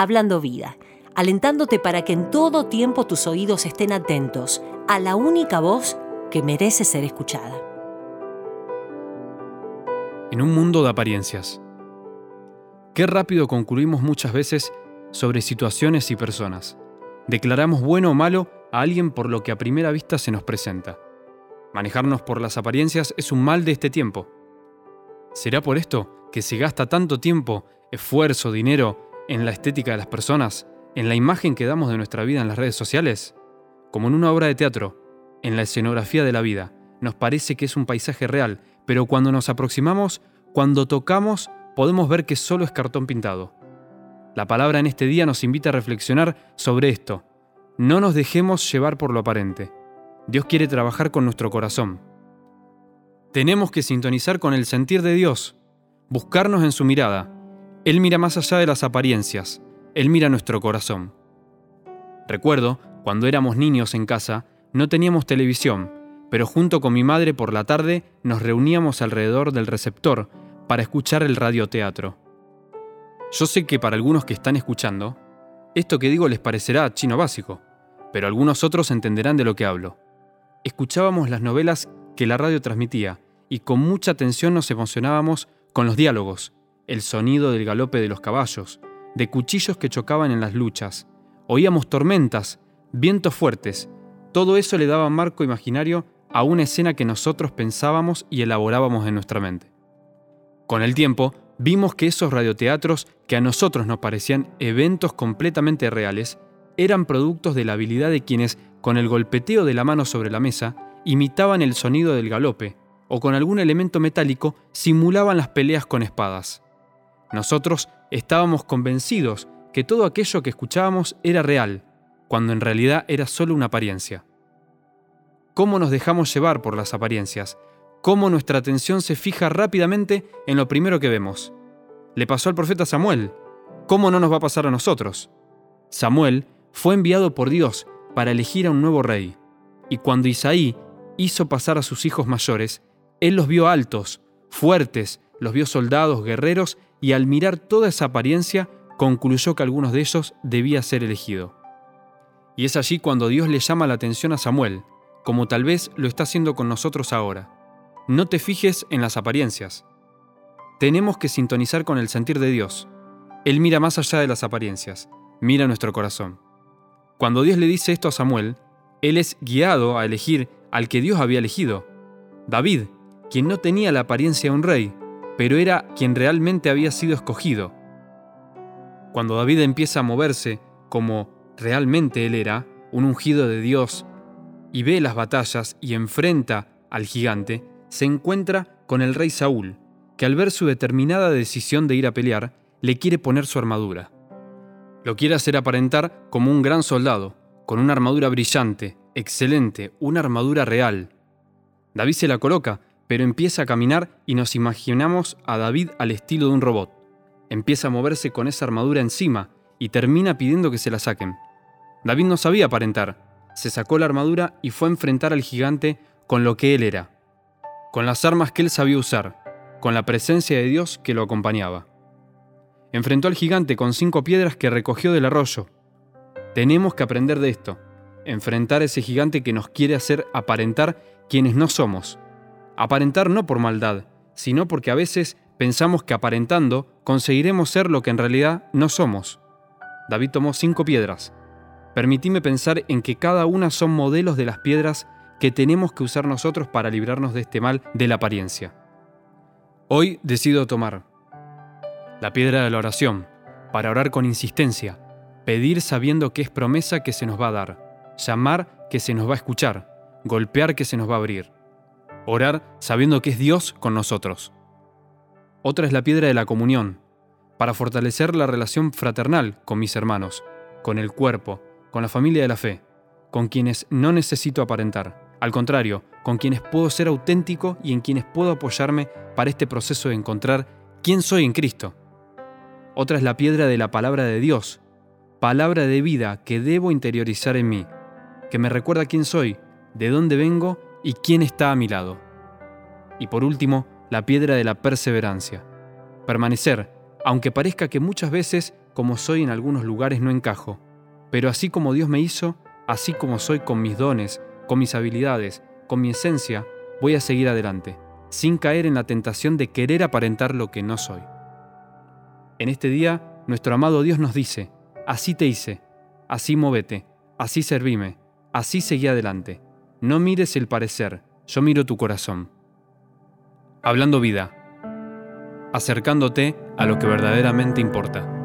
Hablando Vida, alentándote para que en todo tiempo tus oídos estén atentos a la única voz que merece ser escuchada. En un mundo de apariencias. Qué rápido concluimos muchas veces sobre situaciones y personas. Declaramos bueno o malo a alguien por lo que a primera vista se nos presenta. Manejarnos por las apariencias es un mal de este tiempo. ¿Será por esto que se gasta tanto tiempo, esfuerzo, dinero en la estética de las personas, en la imagen que damos de nuestra vida en las redes sociales? Como en una obra de teatro, en la escenografía de la vida, nos parece que es un paisaje real, pero cuando nos aproximamos, cuando tocamos, podemos ver que solo es cartón pintado. La palabra en este día nos invita a reflexionar sobre esto. No nos dejemos llevar por lo aparente. Dios quiere trabajar con nuestro corazón. Tenemos que sintonizar con el sentir de Dios, buscarnos en su mirada. Él mira más allá de las apariencias, Él mira nuestro corazón. Recuerdo, cuando éramos niños en casa, no teníamos televisión, pero junto con mi madre por la tarde nos reuníamos alrededor del receptor para escuchar el radioteatro. Yo sé que para algunos que están escuchando, esto que digo les parecerá chino básico, pero algunos otros entenderán de lo que hablo escuchábamos las novelas que la radio transmitía y con mucha atención nos emocionábamos con los diálogos, el sonido del galope de los caballos, de cuchillos que chocaban en las luchas. Oíamos tormentas, vientos fuertes. Todo eso le daba marco imaginario a una escena que nosotros pensábamos y elaborábamos en nuestra mente. Con el tiempo, vimos que esos radioteatros que a nosotros nos parecían eventos completamente reales, eran productos de la habilidad de quienes con el golpeteo de la mano sobre la mesa, imitaban el sonido del galope, o con algún elemento metálico simulaban las peleas con espadas. Nosotros estábamos convencidos que todo aquello que escuchábamos era real, cuando en realidad era solo una apariencia. ¿Cómo nos dejamos llevar por las apariencias? ¿Cómo nuestra atención se fija rápidamente en lo primero que vemos? Le pasó al profeta Samuel. ¿Cómo no nos va a pasar a nosotros? Samuel fue enviado por Dios para elegir a un nuevo rey. Y cuando Isaí hizo pasar a sus hijos mayores, él los vio altos, fuertes, los vio soldados, guerreros, y al mirar toda esa apariencia, concluyó que algunos de ellos debía ser elegido. Y es allí cuando Dios le llama la atención a Samuel, como tal vez lo está haciendo con nosotros ahora. No te fijes en las apariencias. Tenemos que sintonizar con el sentir de Dios. Él mira más allá de las apariencias, mira nuestro corazón. Cuando Dios le dice esto a Samuel, él es guiado a elegir al que Dios había elegido, David, quien no tenía la apariencia de un rey, pero era quien realmente había sido escogido. Cuando David empieza a moverse como realmente él era, un ungido de Dios, y ve las batallas y enfrenta al gigante, se encuentra con el rey Saúl, que al ver su determinada decisión de ir a pelear, le quiere poner su armadura. Lo quiere hacer aparentar como un gran soldado, con una armadura brillante, excelente, una armadura real. David se la coloca, pero empieza a caminar y nos imaginamos a David al estilo de un robot. Empieza a moverse con esa armadura encima y termina pidiendo que se la saquen. David no sabía aparentar, se sacó la armadura y fue a enfrentar al gigante con lo que él era, con las armas que él sabía usar, con la presencia de Dios que lo acompañaba. Enfrentó al gigante con cinco piedras que recogió del arroyo. Tenemos que aprender de esto, enfrentar a ese gigante que nos quiere hacer aparentar quienes no somos. Aparentar no por maldad, sino porque a veces pensamos que aparentando conseguiremos ser lo que en realidad no somos. David tomó cinco piedras. Permitíme pensar en que cada una son modelos de las piedras que tenemos que usar nosotros para librarnos de este mal de la apariencia. Hoy decido tomar la piedra de la oración, para orar con insistencia, pedir sabiendo que es promesa que se nos va a dar, llamar que se nos va a escuchar, golpear que se nos va a abrir, orar sabiendo que es Dios con nosotros. Otra es la piedra de la comunión, para fortalecer la relación fraternal con mis hermanos, con el cuerpo, con la familia de la fe, con quienes no necesito aparentar, al contrario, con quienes puedo ser auténtico y en quienes puedo apoyarme para este proceso de encontrar quién soy en Cristo otra es la piedra de la palabra de Dios, palabra de vida que debo interiorizar en mí, que me recuerda quién soy, de dónde vengo y quién está a mi lado. Y por último, la piedra de la perseverancia. Permanecer, aunque parezca que muchas veces como soy en algunos lugares no encajo, pero así como Dios me hizo, así como soy con mis dones, con mis habilidades, con mi esencia, voy a seguir adelante, sin caer en la tentación de querer aparentar lo que no soy. En este día, nuestro amado Dios nos dice, así te hice, así móvete, así servime, así seguí adelante. No mires el parecer, yo miro tu corazón. Hablando vida, acercándote a lo que verdaderamente importa.